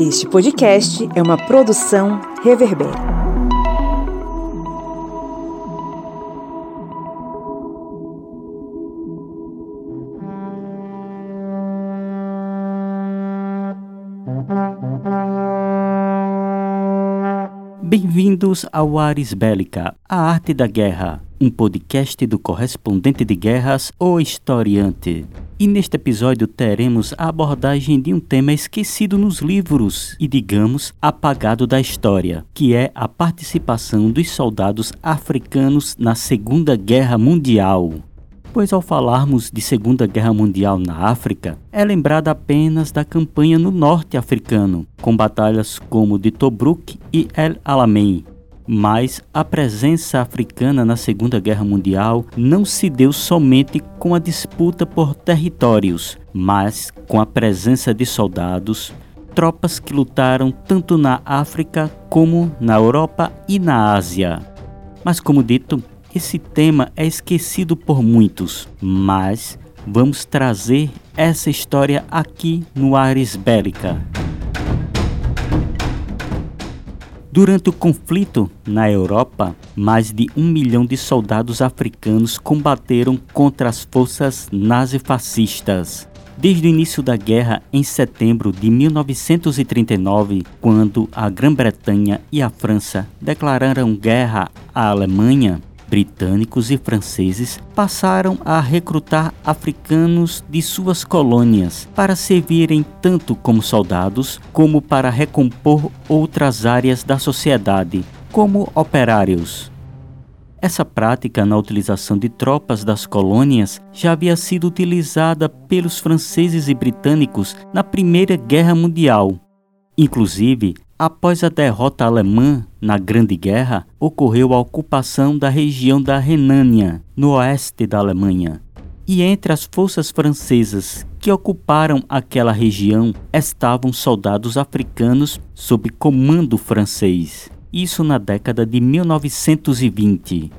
Este podcast é uma produção Reverber. Bem-vindos ao Ares Bélica, a arte da guerra, um podcast do correspondente de guerras ou historiante. E neste episódio teremos a abordagem de um tema esquecido nos livros e, digamos, apagado da história, que é a participação dos soldados africanos na Segunda Guerra Mundial. Pois ao falarmos de Segunda Guerra Mundial na África, é lembrada apenas da campanha no norte africano, com batalhas como de Tobruk e El Alamein, mas a presença africana na Segunda Guerra Mundial não se deu somente com a disputa por territórios, mas com a presença de soldados, tropas que lutaram tanto na África como na Europa e na Ásia. Mas, como dito, esse tema é esquecido por muitos, mas vamos trazer essa história aqui no Ares Bélica. Durante o conflito na Europa, mais de um milhão de soldados africanos combateram contra as forças nazifascistas. Desde o início da guerra, em setembro de 1939, quando a Grã-Bretanha e a França declararam guerra à Alemanha, britânicos e franceses passaram a recrutar africanos de suas colônias para servirem tanto como soldados como para recompor outras áreas da sociedade, como operários. Essa prática na utilização de tropas das colônias já havia sido utilizada pelos franceses e britânicos na Primeira Guerra Mundial. Inclusive, Após a derrota alemã na Grande Guerra, ocorreu a ocupação da região da Renânia, no oeste da Alemanha. E entre as forças francesas que ocuparam aquela região estavam soldados africanos sob comando francês. Isso na década de 1920.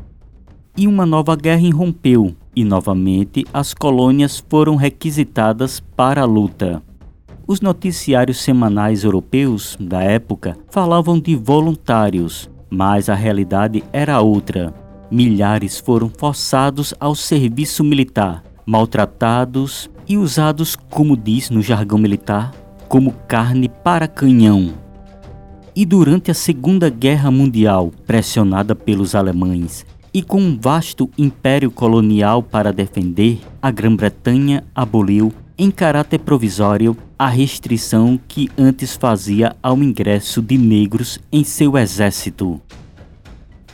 E uma nova guerra irrompeu, e novamente as colônias foram requisitadas para a luta. Os noticiários semanais europeus da época falavam de voluntários, mas a realidade era outra. Milhares foram forçados ao serviço militar, maltratados e usados, como diz no jargão militar, como carne para canhão. E durante a Segunda Guerra Mundial, pressionada pelos alemães e com um vasto império colonial para defender, a Grã-Bretanha aboliu em caráter provisório a restrição que antes fazia ao ingresso de negros em seu exército.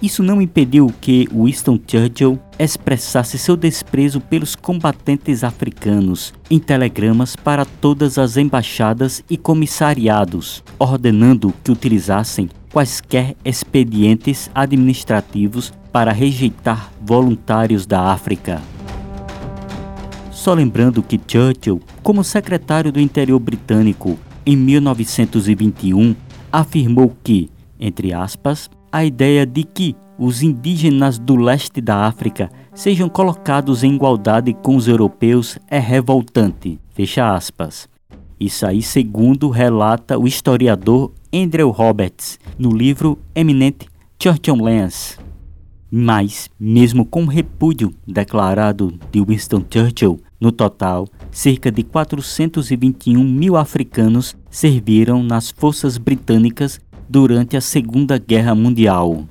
Isso não impediu que Winston Churchill expressasse seu desprezo pelos combatentes africanos em telegramas para todas as embaixadas e comissariados, ordenando que utilizassem quaisquer expedientes administrativos para rejeitar voluntários da África. Só lembrando que Churchill, como secretário do Interior britânico em 1921, afirmou que, entre aspas, a ideia de que os indígenas do leste da África sejam colocados em igualdade com os europeus é revoltante. Fecha aspas. Isso aí, segundo relata o historiador Andrew Roberts no livro eminente Churchill Lands. Mas, mesmo com o repúdio declarado de Winston Churchill no total, cerca de 421 mil africanos serviram nas forças britânicas durante a Segunda Guerra Mundial.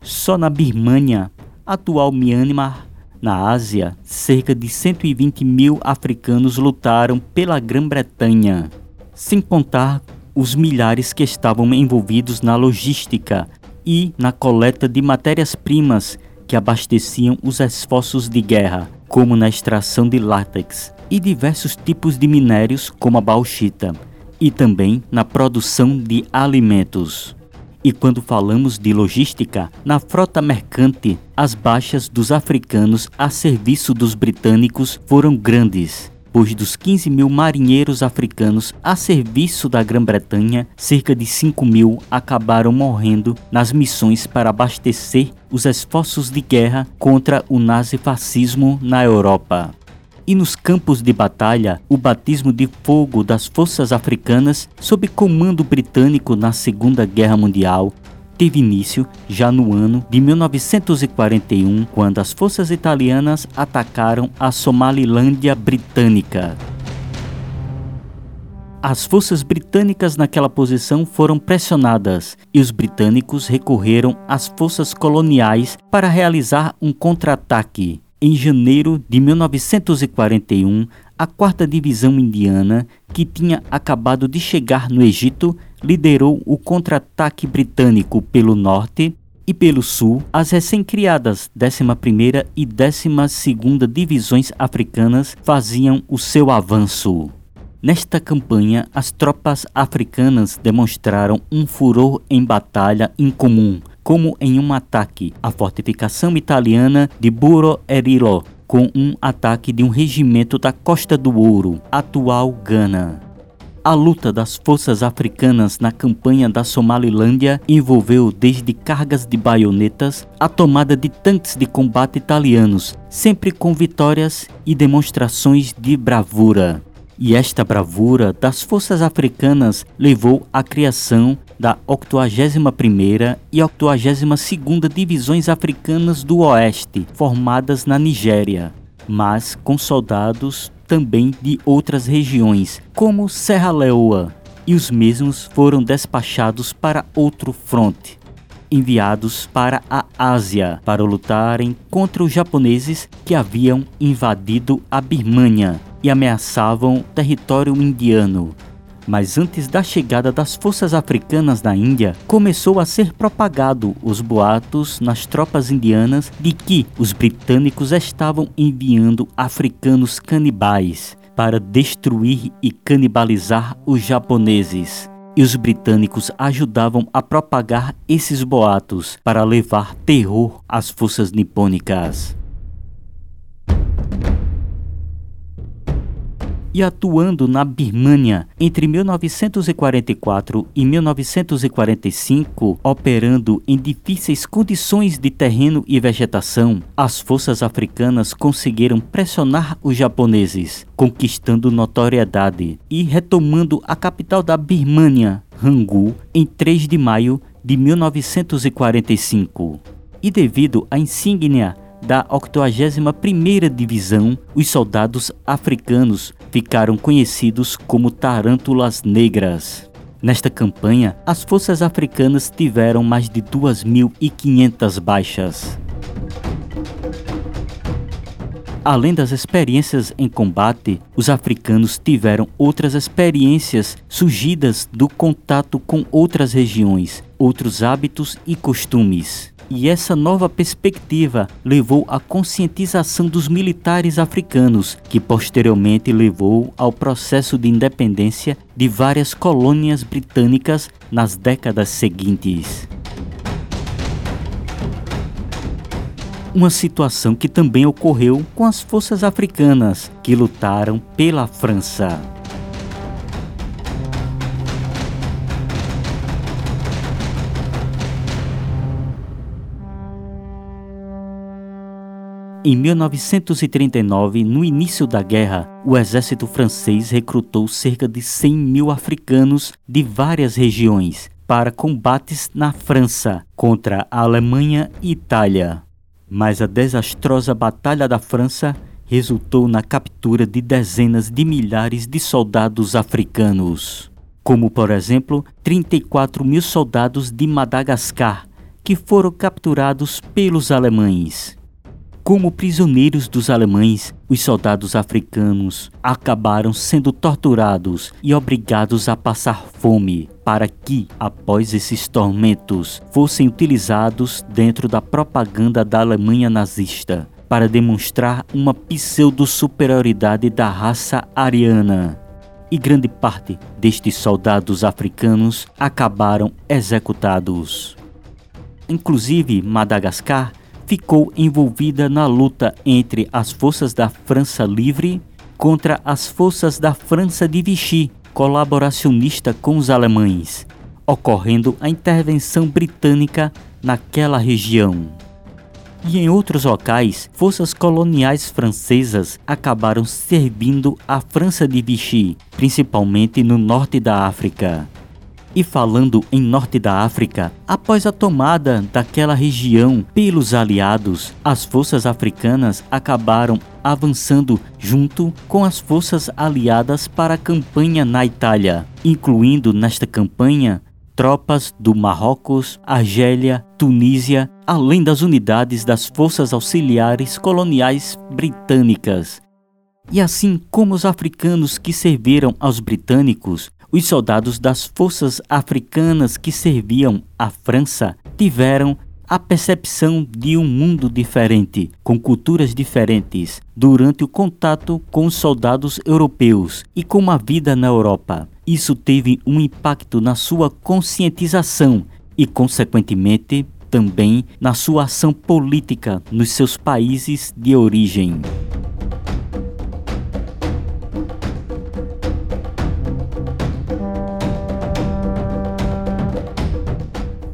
Só na Birmânia, atual Myanmar, na Ásia, cerca de 120 mil africanos lutaram pela Grã-Bretanha, sem contar os milhares que estavam envolvidos na logística e na coleta de matérias-primas que abasteciam os esforços de guerra, como na extração de látex e diversos tipos de minérios, como a bauxita, e também na produção de alimentos. E quando falamos de logística, na frota mercante, as baixas dos africanos a serviço dos britânicos foram grandes pois dos 15 mil marinheiros africanos a serviço da Grã-Bretanha, cerca de 5 mil acabaram morrendo nas missões para abastecer os esforços de guerra contra o nazifascismo na Europa. e nos campos de batalha, o batismo de fogo das forças africanas sob comando britânico na Segunda Guerra Mundial teve início já no ano de 1941, quando as forças italianas atacaram a Somalilândia britânica. As forças britânicas naquela posição foram pressionadas e os britânicos recorreram às forças coloniais para realizar um contra-ataque. Em janeiro de 1941, a 4 Divisão Indiana, que tinha acabado de chegar no Egito, liderou o contra-ataque britânico pelo norte e pelo sul. As recém-criadas 11ª e 12ª Divisões Africanas faziam o seu avanço. Nesta campanha, as tropas africanas demonstraram um furor em batalha incomum, como em um ataque à fortificação italiana de Buro Erillo, com um ataque de um regimento da Costa do Ouro, atual Gana. A luta das forças africanas na campanha da Somalilândia envolveu desde cargas de baionetas a tomada de tanques de combate italianos, sempre com vitórias e demonstrações de bravura. E esta bravura das forças africanas levou à criação da 81ª e 82ª Divisões Africanas do Oeste, formadas na Nigéria, mas com soldados também de outras regiões, como Serra Leoa, e os mesmos foram despachados para outro fronte, enviados para a Ásia para lutarem contra os japoneses que haviam invadido a Birmania e ameaçavam território indiano, mas antes da chegada das forças africanas na Índia, começou a ser propagado os boatos nas tropas indianas de que os britânicos estavam enviando africanos canibais para destruir e canibalizar os japoneses. E os britânicos ajudavam a propagar esses boatos para levar terror às forças nipônicas. E atuando na Birmânia entre 1944 e 1945, operando em difíceis condições de terreno e vegetação, as forças africanas conseguiram pressionar os japoneses, conquistando notoriedade e retomando a capital da Birmânia, Rangoon, em 3 de maio de 1945. E devido à insígnia da 81ª Divisão, os soldados africanos ficaram conhecidos como Tarântulas Negras. Nesta campanha, as forças africanas tiveram mais de 2.500 baixas. Além das experiências em combate, os africanos tiveram outras experiências surgidas do contato com outras regiões, outros hábitos e costumes. E essa nova perspectiva levou à conscientização dos militares africanos, que posteriormente levou ao processo de independência de várias colônias britânicas nas décadas seguintes. Uma situação que também ocorreu com as forças africanas que lutaram pela França. Em 1939, no início da guerra, o exército francês recrutou cerca de 100 mil africanos de várias regiões para combates na França contra a Alemanha e Itália. Mas a desastrosa Batalha da França resultou na captura de dezenas de milhares de soldados africanos, como por exemplo 34 mil soldados de Madagascar, que foram capturados pelos alemães. Como prisioneiros dos alemães, os soldados africanos acabaram sendo torturados e obrigados a passar fome para que, após esses tormentos, fossem utilizados dentro da propaganda da Alemanha nazista para demonstrar uma pseudo-superioridade da raça ariana. E grande parte destes soldados africanos acabaram executados. Inclusive, Madagascar ficou envolvida na luta entre as forças da França Livre contra as forças da França de Vichy, colaboracionista com os alemães, ocorrendo a intervenção britânica naquela região. e em outros locais, forças coloniais francesas acabaram servindo a França de Vichy, principalmente no norte da África. E falando em norte da África, após a tomada daquela região pelos aliados, as forças africanas acabaram avançando junto com as forças aliadas para a campanha na Itália, incluindo nesta campanha tropas do Marrocos, Argélia, Tunísia, além das unidades das forças auxiliares coloniais britânicas. E assim como os africanos que serviram aos britânicos, os soldados das forças africanas que serviam à França tiveram a percepção de um mundo diferente, com culturas diferentes, durante o contato com os soldados europeus e com a vida na Europa. Isso teve um impacto na sua conscientização e, consequentemente, também na sua ação política nos seus países de origem.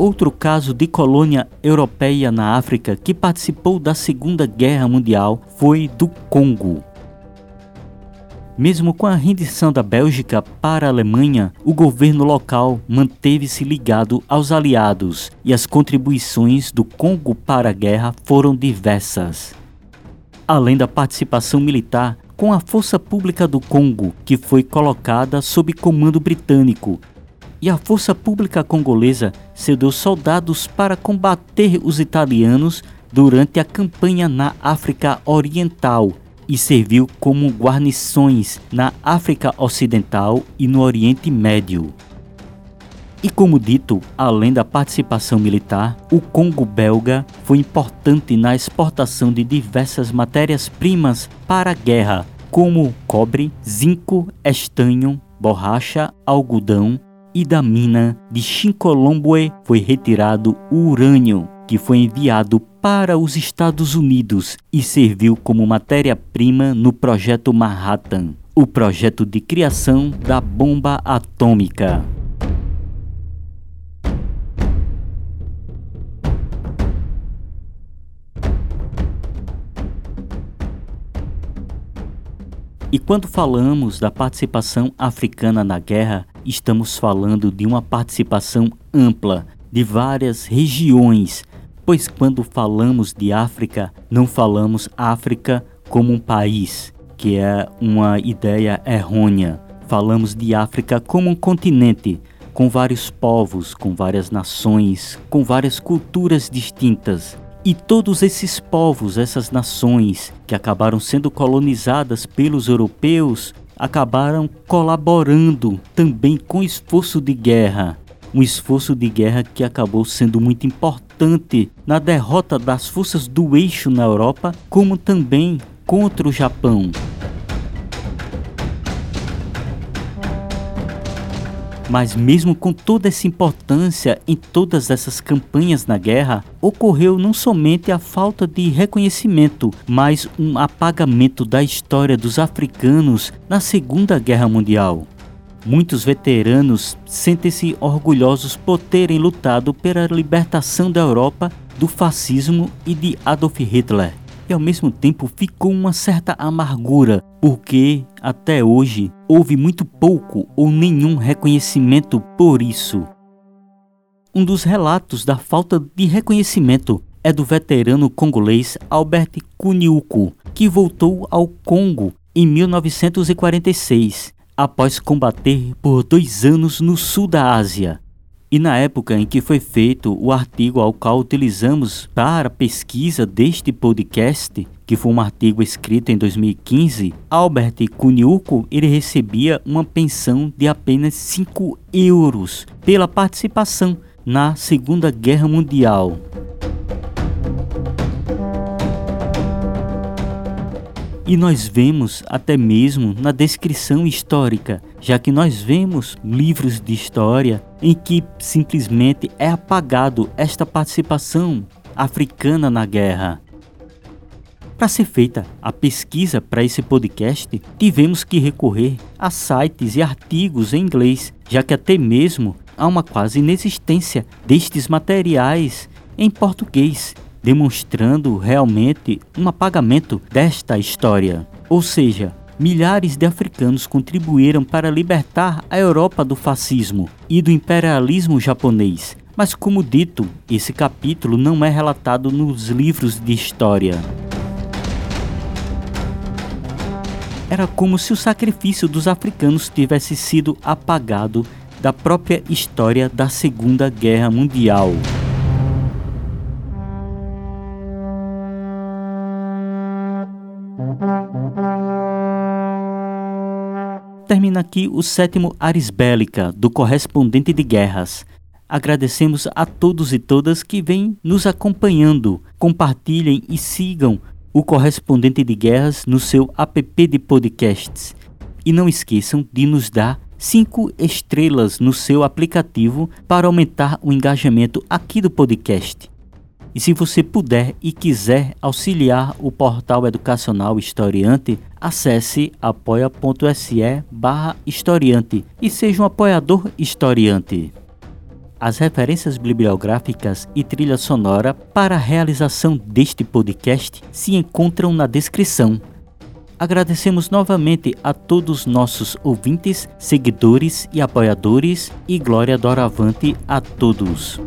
Outro caso de colônia europeia na África que participou da Segunda Guerra Mundial foi do Congo. Mesmo com a rendição da Bélgica para a Alemanha, o governo local manteve-se ligado aos aliados e as contribuições do Congo para a guerra foram diversas. Além da participação militar, com a Força Pública do Congo, que foi colocada sob comando britânico e a força pública congolesa cedeu soldados para combater os italianos durante a campanha na África Oriental e serviu como guarnições na África Ocidental e no Oriente Médio. E como dito, além da participação militar, o Congo belga foi importante na exportação de diversas matérias-primas para a guerra, como cobre, zinco, estanho, borracha, algodão, e da mina de Chincolomboe foi retirado o urânio, que foi enviado para os Estados Unidos e serviu como matéria-prima no projeto Manhattan, o projeto de criação da bomba atômica. E quando falamos da participação africana na guerra, estamos falando de uma participação ampla de várias regiões, pois quando falamos de África, não falamos África como um país, que é uma ideia errônea. Falamos de África como um continente, com vários povos, com várias nações, com várias culturas distintas. E todos esses povos, essas nações que acabaram sendo colonizadas pelos europeus, acabaram colaborando também com o esforço de guerra. Um esforço de guerra que acabou sendo muito importante na derrota das forças do eixo na Europa, como também contra o Japão. Mas, mesmo com toda essa importância em todas essas campanhas na guerra, ocorreu não somente a falta de reconhecimento, mas um apagamento da história dos africanos na Segunda Guerra Mundial. Muitos veteranos sentem-se orgulhosos por terem lutado pela libertação da Europa do fascismo e de Adolf Hitler e ao mesmo tempo ficou uma certa amargura, porque até hoje houve muito pouco ou nenhum reconhecimento por isso. Um dos relatos da falta de reconhecimento é do veterano congolês Albert Kuniuku, que voltou ao Congo em 1946, após combater por dois anos no sul da Ásia. E na época em que foi feito o artigo ao qual utilizamos para a pesquisa deste podcast, que foi um artigo escrito em 2015, Albert Kuniuko ele recebia uma pensão de apenas 5 euros pela participação na Segunda Guerra Mundial. E nós vemos até mesmo na descrição histórica, já que nós vemos livros de história em que simplesmente é apagado esta participação africana na guerra. Para ser feita a pesquisa para esse podcast, tivemos que recorrer a sites e artigos em inglês, já que até mesmo há uma quase inexistência destes materiais em português demonstrando realmente um apagamento desta história. Ou seja, milhares de africanos contribuíram para libertar a Europa do fascismo e do imperialismo japonês. Mas, como dito, esse capítulo não é relatado nos livros de história. Era como se o sacrifício dos africanos tivesse sido apagado da própria história da Segunda Guerra Mundial. Termina aqui o sétimo Aris Bélica, do correspondente de guerras. Agradecemos a todos e todas que vêm nos acompanhando. Compartilhem e sigam o correspondente de guerras no seu app de podcasts. E não esqueçam de nos dar cinco estrelas no seu aplicativo para aumentar o engajamento aqui do podcast. E se você puder e quiser auxiliar o portal educacional Historiante, acesse apoia.se barra historiante e seja um apoiador historiante. As referências bibliográficas e trilha sonora para a realização deste podcast se encontram na descrição. Agradecemos novamente a todos nossos ouvintes, seguidores e apoiadores e glória doravante a todos.